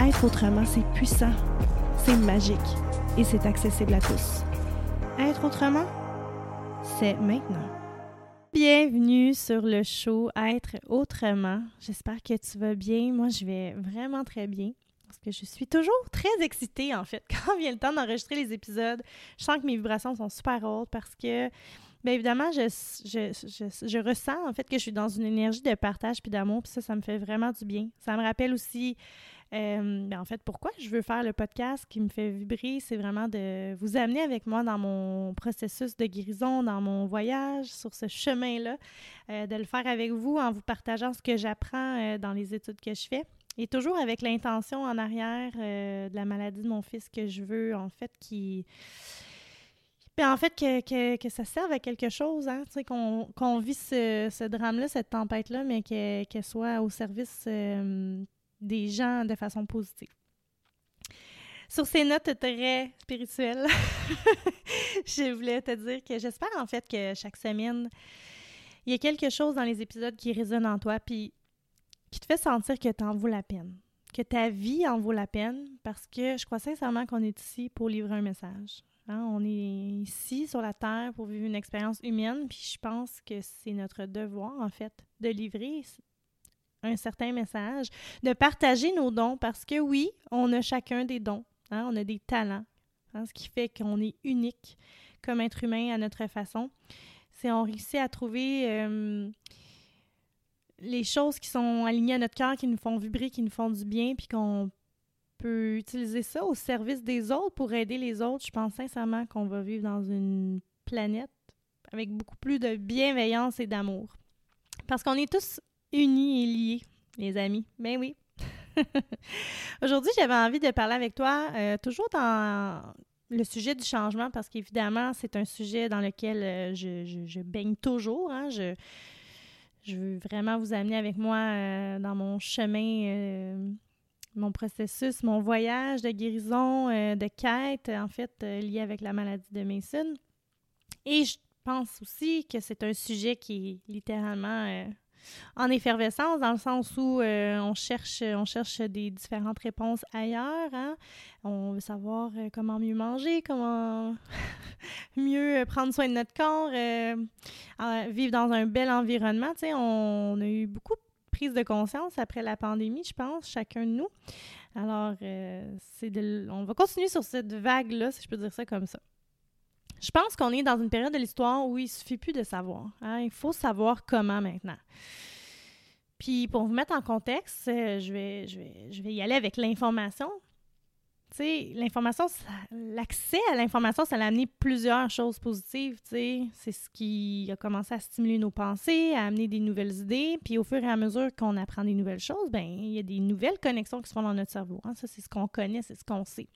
Être autrement, c'est puissant, c'est magique et c'est accessible à tous. Être autrement, c'est maintenant. Bienvenue sur le show Être autrement. J'espère que tu vas bien. Moi, je vais vraiment très bien. Parce que je suis toujours très excitée, en fait, quand vient le temps d'enregistrer les épisodes. Je sens que mes vibrations sont super hautes parce que, bien évidemment, je, ressens, en fait, que je suis dans une énergie de partage puis d'amour. Puis ça, ça me fait vraiment du bien. Ça me rappelle aussi euh, ben, en fait, pourquoi je veux faire le podcast qui me fait vibrer, c'est vraiment de vous amener avec moi dans mon processus de guérison, dans mon voyage, sur ce chemin-là, euh, de le faire avec vous en vous partageant ce que j'apprends euh, dans les études que je fais. Et toujours avec l'intention en arrière de la maladie de mon fils que je veux, en fait, qui... Ben, en fait, que, que, que, ça serve à quelque chose, hein, qu'on qu'on vit ce, ce drame-là, cette tempête-là, mais qu'elle soit au service des gens de façon positive. Sur ces notes très spirituelles, je voulais te dire que j'espère en fait que chaque semaine, il y a quelque chose dans les épisodes qui résonne en toi, puis qui te fait sentir que tu en vaut la peine, que ta vie en vaut la peine, parce que je crois sincèrement qu'on est ici pour livrer un message. Hein. On est ici sur la Terre pour vivre une expérience humaine, puis je pense que c'est notre devoir, en fait, de livrer un certain message, de partager nos dons parce que oui, on a chacun des dons, hein, on a des talents, hein, ce qui fait qu'on est unique comme être humain à notre façon. C'est on réussit à trouver les choses qui sont alignées à notre cœur, qui nous font vibrer, qui nous font du bien, puis qu'on peut utiliser ça au service des autres pour aider les autres. Je pense sincèrement qu'on va vivre dans une planète avec beaucoup plus de bienveillance et d'amour. Parce qu'on est tous unis et liés, les amis. Ben oui. Aujourd'hui, j'avais envie de parler avec toi, euh, toujours dans le sujet du changement, parce qu'évidemment, c'est un sujet dans lequel euh, je, baigne toujours. Hein. Je, veux vraiment vous amener avec moi euh, dans mon chemin, mon processus, mon voyage de guérison, de quête, en fait, lié avec la maladie de Mason. Et je pense aussi que c'est un sujet qui est littéralement en effervescence, dans le sens où euh, on, cherche, on cherche des différentes réponses ailleurs. Hein. On veut savoir euh, comment mieux manger, comment mieux prendre soin de notre corps, euh, vivre dans un bel environnement. on, on, a eu beaucoup de prise de conscience après la pandémie, je pense, chacun de nous. Alors, c'est on va continuer sur cette vague-là, si je peux dire ça comme ça. Je pense qu'on est dans une période de l'histoire où il suffit plus de savoir. Hein. Il faut savoir comment maintenant. Puis pour vous mettre en contexte, euh, je, vais, je, vais, je vais y aller avec l'information. L'information, l'accès à l'information, ça a amené plusieurs choses positives. C'est ce qui a commencé à stimuler nos pensées, à amener des nouvelles idées. Puis au fur et à mesure qu'on apprend des nouvelles choses, ben il y a des nouvelles connexions qui se font dans notre cerveau. Hein. Ça, c'est ce qu'on connaît, c'est ce qu'on sait.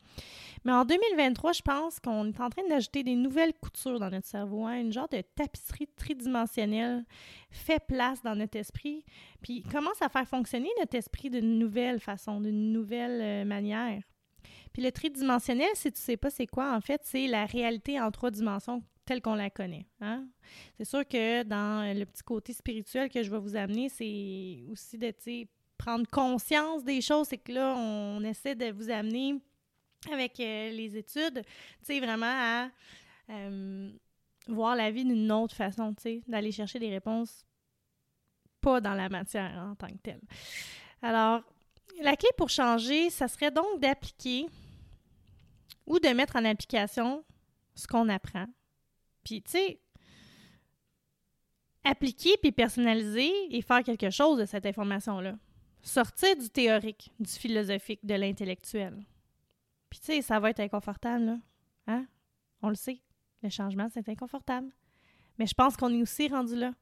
Mais en 2023, je pense qu'on est en train d'ajouter des nouvelles coutures dans notre cerveau. Hein. Une genre de tapisserie tridimensionnelle fait place dans notre esprit, puis commence à faire fonctionner notre esprit d'une nouvelle façon, d'une nouvelle euh, manière. Puis le tridimensionnel, si tu sais pas c'est quoi, en fait, c'est la réalité en trois dimensions telle qu'on la connaît. Hein. C'est sûr que dans le petit côté spirituel que je vais vous amener, c'est aussi de prendre conscience des choses. C'est que là, on essaie de vous amener avec euh, les études, tu vraiment à euh, voir la vie d'une autre façon, tu d'aller chercher des réponses pas dans la matière en tant que telle. Alors, la clé pour changer, ça serait donc d'appliquer ou de mettre en application ce qu'on apprend. Puis, tu sais, appliquer puis personnaliser et faire quelque chose de cette information-là. Sortir du théorique, du philosophique, de l'intellectuel. Puis, tu sais, ça va être inconfortable, là. Hein? On le sait. Le changement, c'est inconfortable. Mais je pense qu'on est aussi rendu là.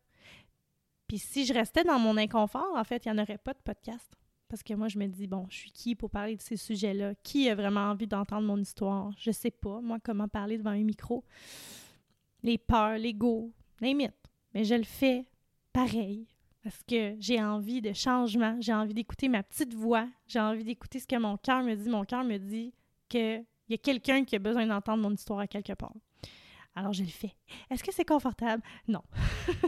Puis si je restais dans mon inconfort, en fait, il n'y en aurait pas de podcast. Parce que moi, je me dis, bon, je suis qui pour parler de ces sujets-là? Qui a vraiment envie d'entendre mon histoire? Je sais pas, moi, comment parler devant un micro. Les peurs, l'ego, name Mais je le fais pareil. Parce que j'ai envie de changement, j'ai envie d'écouter ma petite voix, j'ai envie d'écouter ce que mon cœur me dit. Mon cœur me dit qu'il y a quelqu'un qui a besoin d'entendre mon histoire à quelque part. Alors je le fais. Est-ce que c'est confortable? Non.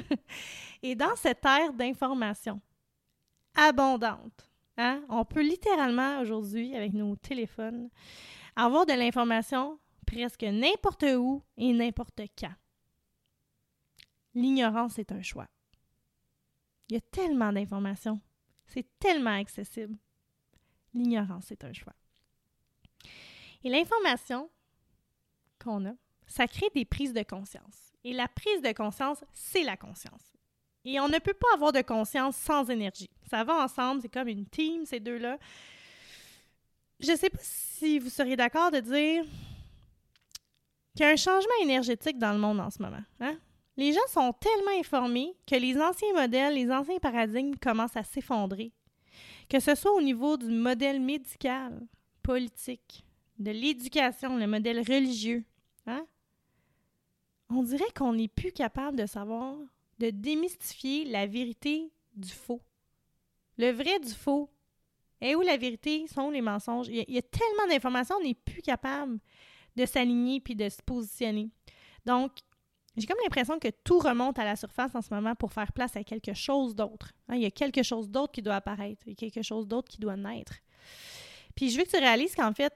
Et dans cette ère d'information abondante, Hein? On peut littéralement aujourd'hui, avec nos téléphones, avoir de l'information presque n'importe où et n'importe quand. L'ignorance est un choix. Il y a tellement d'informations. C'est tellement accessible. L'ignorance est un choix. Et l'information qu'on a, ça crée des prises de conscience. Et la prise de conscience, c'est la conscience. Et on ne peut pas avoir de conscience sans énergie. Ça va ensemble, c'est comme une team, ces deux-là. Je ne sais pas si vous seriez d'accord de dire qu'il y a un changement énergétique dans le monde en ce moment. Hein? Les gens sont tellement informés que les anciens modèles, les anciens paradigmes commencent à s'effondrer. Que ce soit au niveau du modèle médical, politique, de l'éducation, le modèle religieux. Hein? On dirait qu'on n'est plus capable de savoir de démystifier la vérité du faux. Le vrai du faux. Et où la vérité sont les mensonges. Il y a, tellement d'informations, on n'est plus capable de s'aligner puis de se positionner. Donc, j'ai comme l'impression que tout remonte à la surface en ce moment pour faire place à quelque chose d'autre. Hein, il y a quelque chose d'autre qui doit apparaître, il y a quelque chose d'autre qui doit naître. Puis je veux que tu réalises qu'en fait,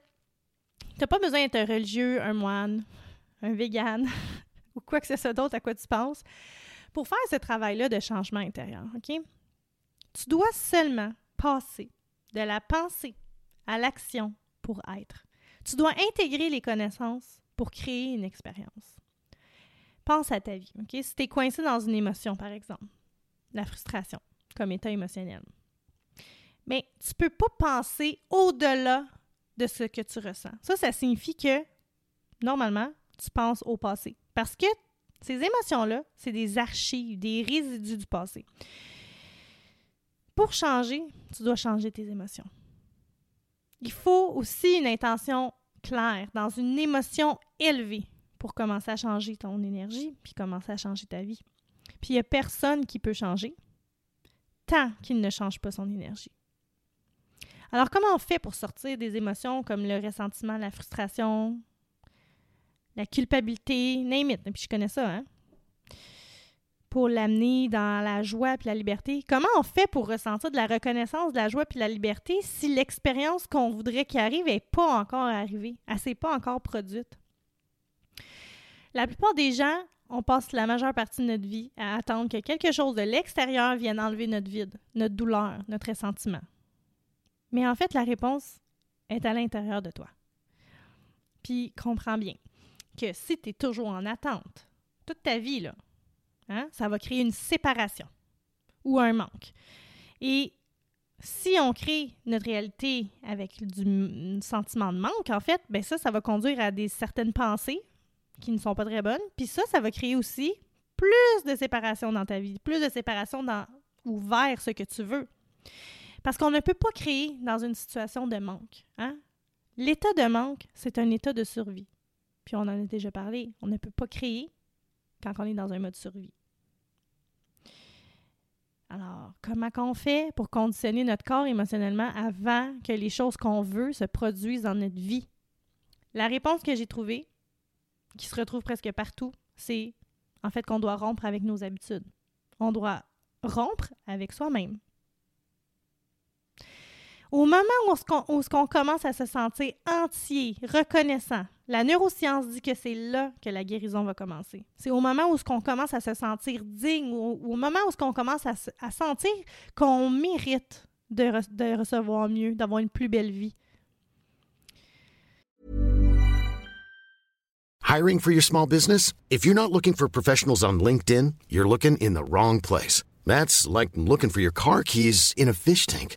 tu n'as pas besoin d'être un religieux, un moine, un vegan ou quoi que ce soit d'autre à quoi tu penses pour faire ce travail-là de changement intérieur, OK? Tu dois seulement passer de la pensée à l'action pour être. Tu dois intégrer les connaissances pour créer une expérience. Pense à ta vie, OK? Si tu es coincé dans une émotion, par exemple, la frustration comme état émotionnel, mais tu ne peux pas penser au-delà de ce que tu ressens. Ça, ça signifie que, normalement, tu penses au passé. Parce que ces émotions-là, c'est des archives, des résidus du passé. Pour changer, tu dois changer tes émotions. Il faut aussi une intention claire, dans une émotion élevée, pour commencer à changer ton énergie, puis commencer à changer ta vie. Puis il n'y a personne qui peut changer tant qu'il ne change pas son énergie. Alors, comment on fait pour sortir des émotions comme le ressentiment, la frustration, la culpabilité, name it. Puis je connais ça, hein? Pour l'amener dans la joie puis la liberté. Comment on fait pour ressentir de la reconnaissance, de la joie puis la liberté si l'expérience qu'on voudrait qu'il arrive n'est pas encore arrivée, elle s'est pas encore produite? La plupart des gens, on passe la majeure partie de notre vie à attendre que quelque chose de l'extérieur vienne enlever notre vide, notre douleur, notre ressentiment. Mais en fait, la réponse est à l'intérieur de toi. Puis comprends bien, que si tu es toujours en attente toute ta vie, là, hein, ça va créer une séparation ou un manque. Et si on crée notre réalité avec du sentiment de manque, en fait, ben ça, ça va conduire à des certaines pensées qui ne sont pas très bonnes. Puis ça, ça va créer aussi plus de séparation dans ta vie, plus de séparation dans ou vers ce que tu veux. Parce qu'on ne peut pas créer dans une situation de manque. Hein? L'état de manque, c'est un état de survie. Puis on en a déjà parlé. On ne peut pas créer quand on est dans un mode survie. Alors, comment qu'on fait pour conditionner notre corps émotionnellement avant que les choses qu'on veut se produisent dans notre vie? La réponse que j'ai trouvée, qui se retrouve presque partout, c'est en fait qu'on doit rompre avec nos habitudes. On doit rompre avec soi-même. Au moment où on, commence à se sentir entier, reconnaissant, la neuroscience dit que c'est là que la guérison va commencer. C'est au moment où on commence à se sentir digne, ou au moment où on commence à, à sentir qu'on mérite de, de recevoir mieux, d'avoir une plus belle vie. Hiring for your small business? If you're not looking for professionals on LinkedIn, you're looking in the wrong place. That's like looking for your car keys in a fish tank.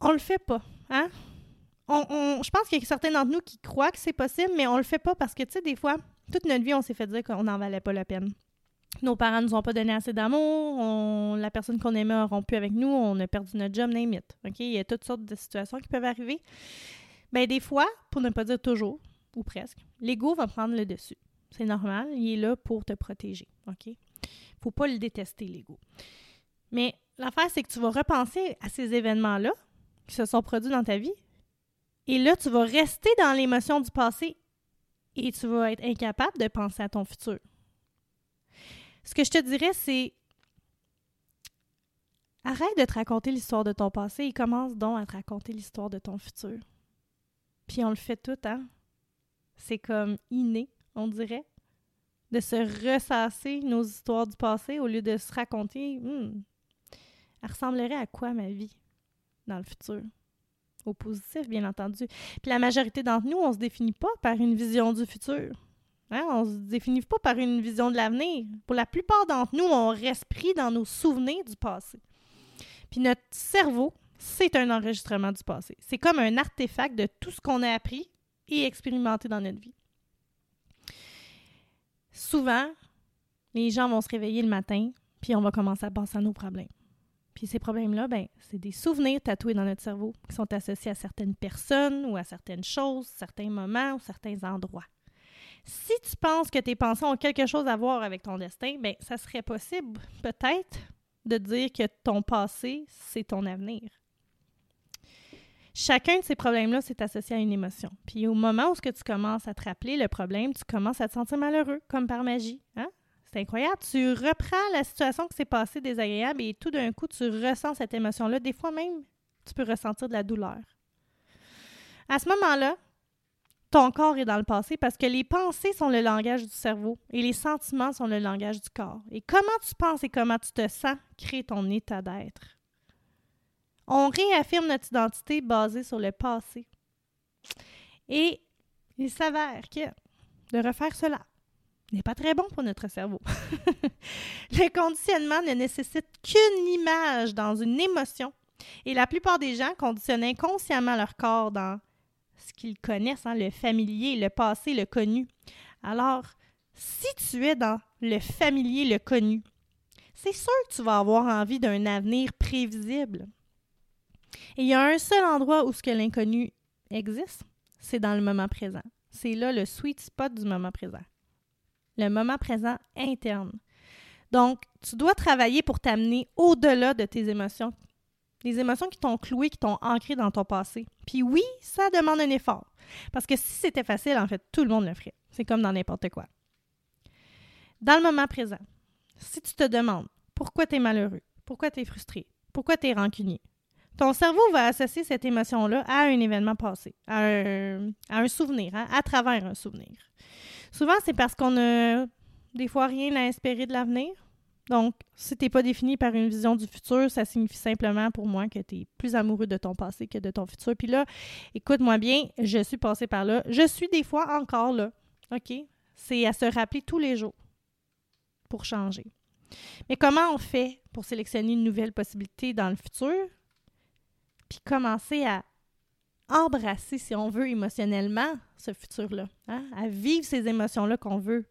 On le fait pas, hein? on, je pense qu'il y a certains d'entre nous qui croient que c'est possible, mais on le fait pas parce que, tu sais, des fois, toute notre vie, on s'est fait dire qu'on n'en valait pas la peine. Nos parents nous ont pas donné assez d'amour, la personne qu'on aimait a rompu avec nous, on a perdu notre job, name it. Il y a toutes sortes de situations qui peuvent arriver. Bien, des fois, pour ne pas dire toujours, ou presque, l'ego va prendre le dessus. C'est normal, il est là pour te protéger. OK? Faut pas le détester, l'ego. Mais l'affaire, c'est que tu vas repenser à ces événements-là qui se sont produits dans ta vie, et là, tu vas rester dans l'émotion du passé et tu vas être incapable de penser à ton futur. Ce que je te dirais, c'est arrête de te raconter l'histoire de ton passé et commence donc à te raconter l'histoire de ton futur. Puis on le fait tout, hein? C'est comme inné, on dirait, de se ressasser nos histoires du passé au lieu de se raconter hmm, elle ressemblerait à quoi ma vie? Dans le futur? au positif, bien entendu. Puis la majorité d'entre nous, on ne se définit pas par une vision du futur. Hein? On ne se définit pas par une vision de l'avenir. Pour la plupart d'entre nous, on reste pris dans nos souvenirs du passé. Puis notre cerveau, c'est un enregistrement du passé. C'est comme un artefact de tout ce qu'on a appris et expérimenté dans notre vie. Souvent, les gens vont se réveiller le matin, puis on va commencer à penser à nos problèmes. Puis ces problèmes-là, ben, c'est des souvenirs tatoués dans notre cerveau qui sont associés à certaines personnes ou à certaines choses, certains moments ou certains endroits. Si tu penses que tes pensées ont quelque chose à voir avec ton destin, bien, ça serait possible peut-être de dire que ton passé, c'est ton avenir. Chacun de ces problèmes-là, c'est associé à une émotion. Puis au moment où ce que tu commences à te rappeler le problème, tu commences à te sentir malheureux, comme par magie. Hein? C'est incroyable. Tu reprends la situation qui s'est passée désagréable et tout d'un coup, tu ressens cette émotion-là. Des fois même, tu peux ressentir de la douleur. À ce moment-là, ton corps est dans le passé parce que les pensées sont le langage du cerveau et les sentiments sont le langage du corps. Et comment tu penses et comment tu te sens crée ton état d'être. On réaffirme notre identité basée sur le passé. Et il s'avère que de refaire cela n'est pas très bon pour notre cerveau. le conditionnement ne nécessite qu'une image dans une émotion. Et la plupart des gens conditionnent inconsciemment leur corps dans ce qu'ils connaissent, hein, le familier, le passé, le connu. Alors, si tu es dans le familier, le connu, c'est sûr que tu vas avoir envie d'un avenir prévisible. Et il y a un seul endroit où ce que l'inconnu existe, c'est dans le moment présent. C'est là le sweet spot du moment présent. Le moment présent interne. Donc, tu dois travailler pour t'amener au-delà de tes émotions. Les émotions qui t'ont cloué, qui t'ont ancré dans ton passé. Puis oui, ça demande un effort. Parce que si c'était facile, en fait, tout le monde le ferait. C'est comme dans n'importe quoi. Dans le moment présent, si tu te demandes pourquoi tu es malheureux, pourquoi tu es frustré, pourquoi tu es rancunier, ton cerveau va associer cette émotion-là à un événement passé, à un, souvenir, hein, à travers un souvenir. Souvent, c'est parce qu'on n'a des fois rien à espérer de l'avenir. Donc, si tu n'es pas défini par une vision du futur, ça signifie simplement pour moi que tu es plus amoureux de ton passé que de ton futur. Puis là, écoute-moi bien, je suis passée par là. Je suis des fois encore là. OK? C'est à se rappeler tous les jours pour changer. Mais comment on fait pour sélectionner une nouvelle possibilité dans le futur? Puis commencer à embrasser, si on veut, émotionnellement ce futur-là, hein? à vivre ces émotions-là qu'on veut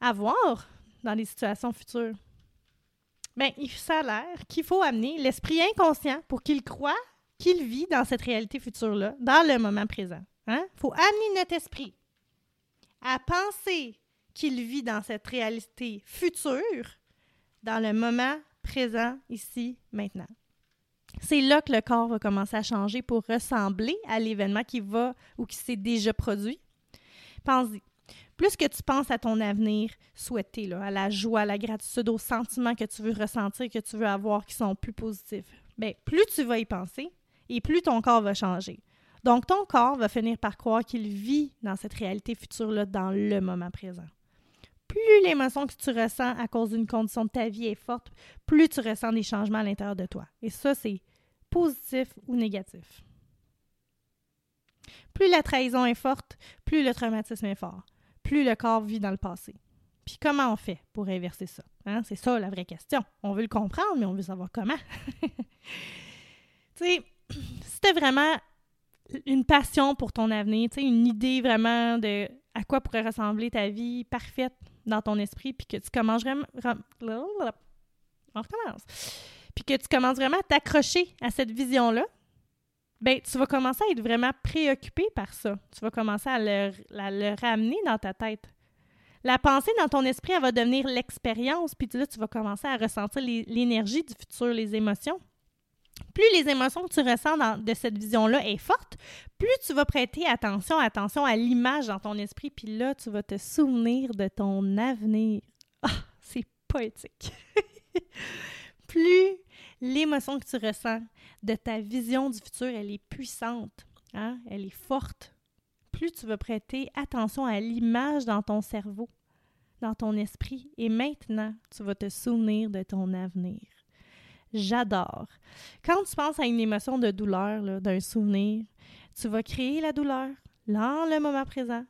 avoir dans les situations futures. Bien, ça a l'air qu'il faut amener l'esprit inconscient pour qu'il croit qu'il vit dans cette réalité future-là, dans le moment présent. Il hein? faut amener notre esprit à penser qu'il vit dans cette réalité future, dans le moment présent, ici, maintenant. C'est là que le corps va commencer à changer pour ressembler à l'événement qui va ou qui s'est déjà produit. Pense-y. Plus que tu penses à ton avenir souhaité, à la joie, à la gratitude, aux sentiments que tu veux ressentir, que tu veux avoir qui sont plus positifs, bien, plus tu vas y penser et plus ton corps va changer. Donc, ton corps va finir par croire qu'il vit dans cette réalité future-là, dans le moment présent. Plus l'émotion que tu ressens à cause d'une condition de ta vie est forte, plus tu ressens des changements à l'intérieur de toi. Et ça, c'est positif ou négatif. Plus la trahison est forte, plus le traumatisme est fort, plus le corps vit dans le passé. Puis comment on fait pour inverser ça? Hein? C'est ça la vraie question. On veut le comprendre, mais on veut savoir comment. tu sais, tu vraiment une passion pour ton avenir, une idée vraiment de à quoi pourrait ressembler ta vie parfaite dans ton esprit, puis que tu commences vraiment... À t'accrocher à cette vision-là, ben tu vas commencer à être vraiment préoccupé par ça. Tu vas commencer à le, le ramener dans ta tête. La pensée dans ton esprit, elle va devenir l'expérience, puis là, tu vas commencer à ressentir l'énergie du futur, les émotions plus les émotions que tu ressens de cette vision-là est forte, plus tu vas prêter attention, attention à l'image dans ton esprit, puis là, tu vas te souvenir de ton avenir. Ah, c'est poétique. plus l'émotion que tu ressens de ta vision du futur, elle est puissante, hein? elle est forte, plus tu vas prêter attention à l'image dans ton cerveau, dans ton esprit, et maintenant, tu vas te souvenir de ton avenir j'adore. Quand tu penses à une émotion de douleur, d'un souvenir, tu vas créer la douleur dans le moment présent.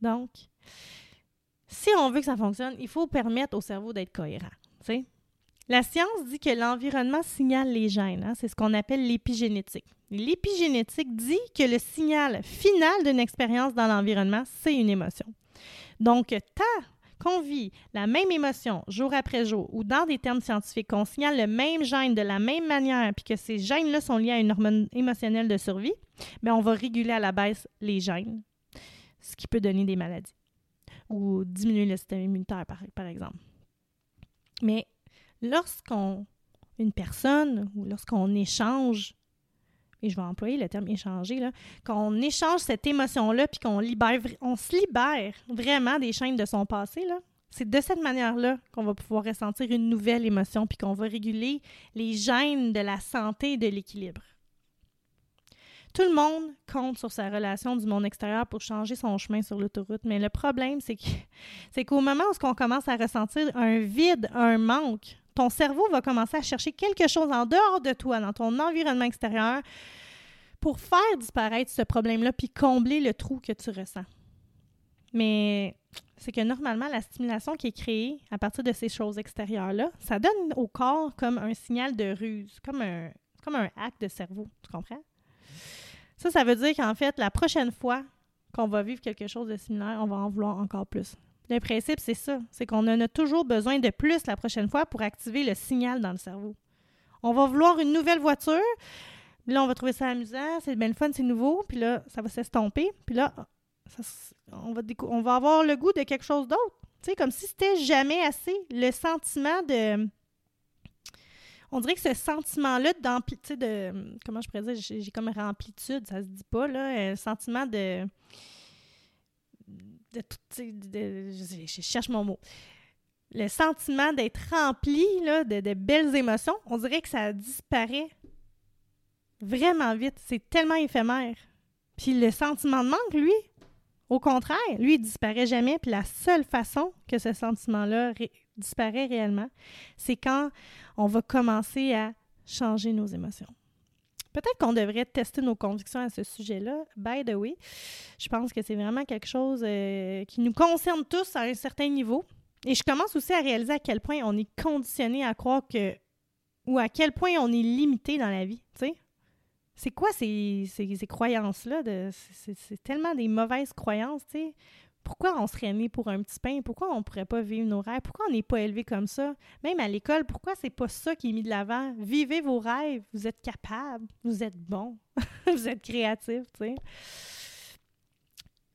Donc, si on veut que ça fonctionne, il faut permettre au cerveau d'être cohérent. La science dit que l'environnement signale les gènes. Hein. c'est ce qu'on appelle l'épigénétique. L'épigénétique dit que le signal final d'une expérience dans l'environnement, c'est une émotion. Donc, ta qu'on vit la même émotion jour après jour ou dans des termes scientifiques, qu'on signale le même gène de la même manière, puis que ces gènes-là sont liés à une hormone émotionnelle de survie, bien, on va réguler à la baisse les gènes, ce qui peut donner des maladies ou diminuer le système immunitaire, par, par exemple. Mais lorsqu'on, une personne ou lorsqu'on échange et je vais employer le terme échanger, là, qu'on échange cette émotion-là, puis qu'on libère, on se libère vraiment des chaînes de son passé, c'est de cette manière-là qu'on va pouvoir ressentir une nouvelle émotion, puis qu'on va réguler les gènes de la santé et de l'équilibre. Tout le monde compte sur sa relation du monde extérieur pour changer son chemin sur l'autoroute, mais le problème, c'est, que, c'est qu'au moment où on commence à ressentir un vide, un manque, ton cerveau va commencer à chercher quelque chose en dehors de toi, dans ton environnement extérieur, pour faire disparaître ce problème-là, puis combler le trou que tu ressens. Mais c'est que normalement, la stimulation qui est créée à partir de ces choses extérieures-là, ça donne au corps comme un signal de ruse, comme un, comme un de cerveau. Tu comprends? Ça, ça veut dire qu'en fait, la prochaine fois qu'on va vivre quelque chose de similaire, on va en vouloir encore plus. Le principe, c'est ça. C'est qu'on en a toujours besoin de plus la prochaine fois pour activer le signal dans le cerveau. On va vouloir une nouvelle voiture, là, on va trouver ça amusant, c'est bien le fun, c'est nouveau, puis là, ça va s'estomper, puis là, ça, on, va on va avoir le goût de quelque chose d'autre. Sais, comme si c'était jamais assez. Le sentiment de. On dirait que ce sentiment-là d'amplitude, de. Comment je pourrais dire J'ai comme remplitude, ça se dit pas, là. Un sentiment de. Je cherche mon mot le sentiment d'être rempli de, belles émotions, on dirait que ça disparaît vraiment vite. C'est tellement éphémère. Puis le sentiment de manque, lui, au contraire, lui, il disparaît jamais. Puis la seule façon que ce sentiment-là disparaît réellement, c'est quand on va commencer à changer nos émotions. Peut-être qu'on devrait tester nos convictions à ce sujet-là. By the way, je pense que c'est vraiment quelque chose euh, qui nous concerne tous à un certain niveau. Et je commence aussi à réaliser à quel point on est conditionné à croire que. ou à quel point on est limité dans la vie, tu sais. C'est quoi ces, ces, croyances-là? C'est tellement des mauvaises croyances, tu sais. Pourquoi on serait né pour un petit pain? Pourquoi on ne pourrait pas vivre nos rêves? Pourquoi on n'est pas élevé comme ça? Même à l'école, pourquoi c'est pas ça qui est mis de l'avant? Vivez vos rêves, vous êtes capable, vous êtes bon, vous êtes créatif, tu sais.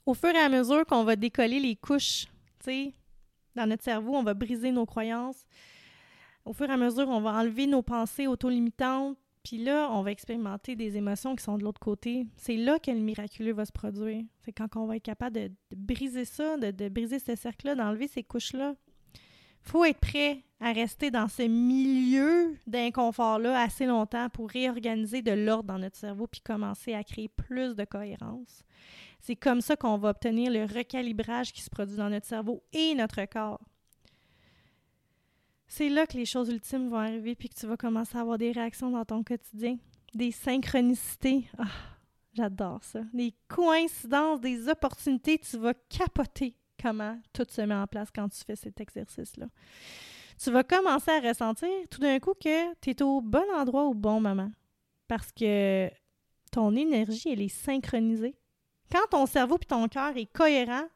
Au fur et à mesure qu'on va décoller les couches, tu sais, dans notre cerveau, on va briser nos croyances. Au fur et à mesure, on va enlever nos pensées auto-limitantes. Puis là, on va expérimenter des émotions qui sont de l'autre côté. C'est là que le miraculeux va se produire. C'est quand on va être capable de, briser ça, de, briser ce cercle-là, d'enlever ces couches-là. faut être prêt à rester dans ce milieu d'inconfort-là assez longtemps pour réorganiser de l'ordre dans notre cerveau puis commencer à créer plus de cohérence. C'est comme ça qu'on va obtenir le recalibrage qui se produit dans notre cerveau et notre corps. C'est là que les choses ultimes vont arriver puis que tu vas commencer à avoir des réactions dans ton quotidien, des synchronicités. Ah, j'adore ça. Des coïncidences, des opportunités, tu vas capoter comment tout se met en place quand tu fais cet exercice-là. Tu vas commencer à ressentir tout d'un coup que tu es au bon endroit au bon moment parce que ton énergie, elle est synchronisée quand ton cerveau et ton cœur est cohérent,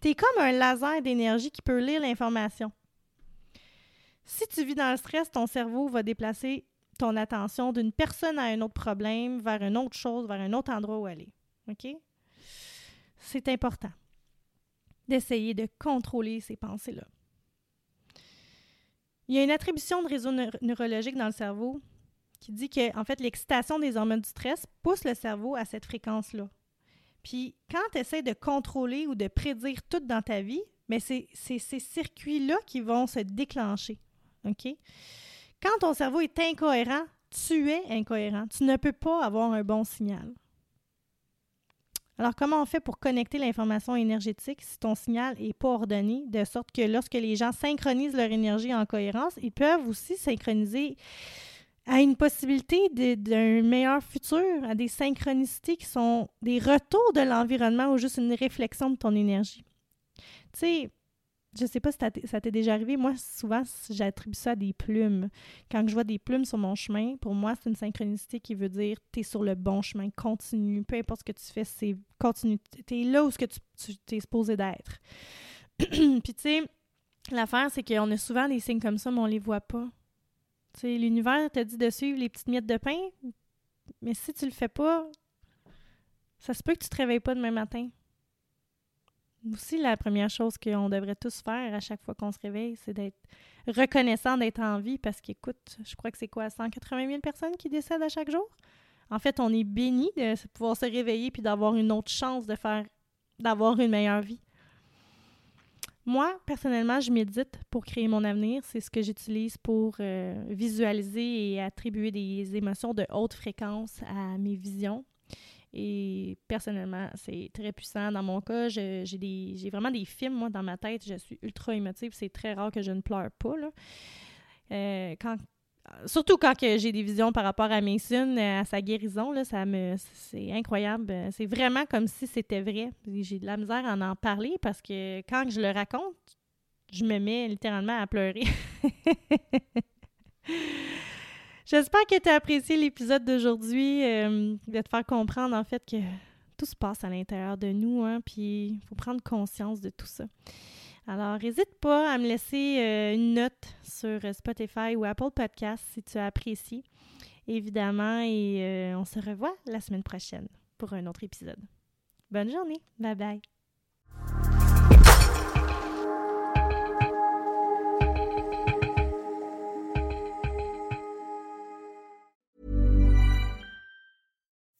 tu es comme un laser d'énergie qui peut lire l'information. Si tu vis dans le stress, ton cerveau va déplacer ton attention d'une personne à un autre problème, vers une autre chose, vers un autre endroit où aller. OK? C'est important d'essayer de contrôler ces pensées-là. Il y a une attribution de réseau neurologique dans le cerveau qui dit que, en fait, l'excitation des hormones du stress pousse le cerveau à cette fréquence-là. Puis quand tu essaies de contrôler ou de prédire tout dans ta vie, mais c'est ces circuits-là qui vont se déclencher. OK? Quand ton cerveau est incohérent, tu es incohérent. Tu ne peux pas avoir un bon signal. Alors, comment on fait pour connecter l'information énergétique si ton signal n'est pas ordonné, de sorte que lorsque les gens synchronisent leur énergie en cohérence, ils peuvent aussi synchroniser à une possibilité d'un meilleur futur, à des synchronicités qui sont des retours de l'environnement ou juste une réflexion de ton énergie. Tu sais, je sais pas si ça t'est déjà arrivé. Moi, souvent, j'attribue ça à des plumes. Quand je vois des plumes sur mon chemin, pour moi, c'est une synchronicité qui veut dire tu es sur le bon chemin, continue. Peu importe ce que tu fais, c'est continue. Tu es là où tu, tu es supposé d'être. Puis, tu sais, l'affaire, c'est qu'on a souvent des signes comme ça, mais on les voit pas. L'univers te dit de suivre les petites miettes de pain, mais si tu le fais pas, ça se peut que tu te réveilles pas demain matin. Aussi, la première chose qu'on devrait tous faire à chaque fois qu'on se réveille, c'est d'être reconnaissant d'être en vie parce qu'écoute, je crois que c'est quoi, 180 000 personnes qui décèdent à chaque jour? En fait, on est béni de pouvoir se réveiller puis d'avoir une autre chance de faire, d'avoir une meilleure vie. Moi, personnellement, je médite pour créer mon avenir. C'est ce que j'utilise pour euh, visualiser et attribuer des émotions de haute fréquence à mes visions. Et personnellement, c'est très puissant. Dans mon cas, j'ai vraiment des films, moi, dans ma tête. Je suis ultra émotive. C'est très rare que je ne pleure pas. Euh, quand, surtout quand j'ai des visions par rapport à Mason, à sa guérison, là, ça me, c'est incroyable. C'est vraiment comme si c'était vrai. J'ai de la misère à en parler parce que quand je le raconte, je me mets littéralement à pleurer. J'espère que tu as apprécié l'épisode d'aujourd'hui, euh, de te faire comprendre en fait que tout se passe à l'intérieur de nous, hein, puis il faut prendre conscience de tout ça. Alors, n'hésite pas à me laisser euh, une note sur Spotify ou Apple Podcast si tu as apprécié. évidemment, et euh, on se revoit la semaine prochaine pour un autre épisode. Bonne journée. Bye bye.